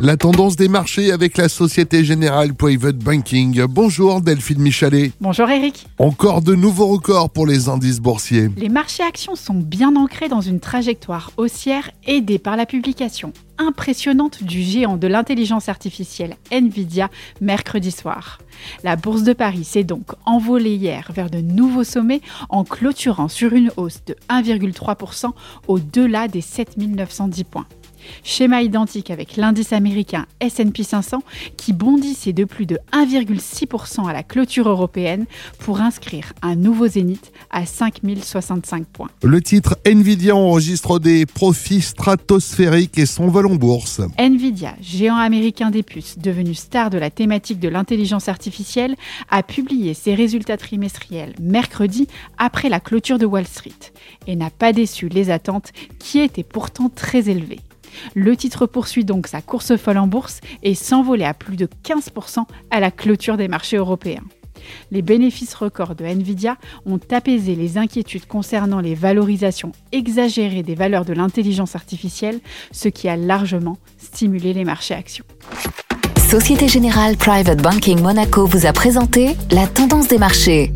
La tendance des marchés avec la Société Générale Private Banking. Bonjour Delphine Michalet. Bonjour Eric. Encore de nouveaux records pour les indices boursiers. Les marchés actions sont bien ancrés dans une trajectoire haussière aidée par la publication impressionnante du géant de l'intelligence artificielle Nvidia mercredi soir. La bourse de Paris s'est donc envolée hier vers de nouveaux sommets en clôturant sur une hausse de 1,3% au-delà des 7910 points. Schéma identique avec l'indice américain SP 500 qui bondissait de plus de 1,6% à la clôture européenne pour inscrire un nouveau zénith à 5065 points. Le titre Nvidia enregistre des profits stratosphériques et s'envole en bourse. Nvidia, géant américain des puces, devenu star de la thématique de l'intelligence artificielle, a publié ses résultats trimestriels mercredi après la clôture de Wall Street et n'a pas déçu les attentes qui étaient pourtant très élevées. Le titre poursuit donc sa course folle en bourse et s'envolait à plus de 15% à la clôture des marchés européens. Les bénéfices records de Nvidia ont apaisé les inquiétudes concernant les valorisations exagérées des valeurs de l'intelligence artificielle, ce qui a largement stimulé les marchés actions. Société Générale Private Banking Monaco vous a présenté la tendance des marchés.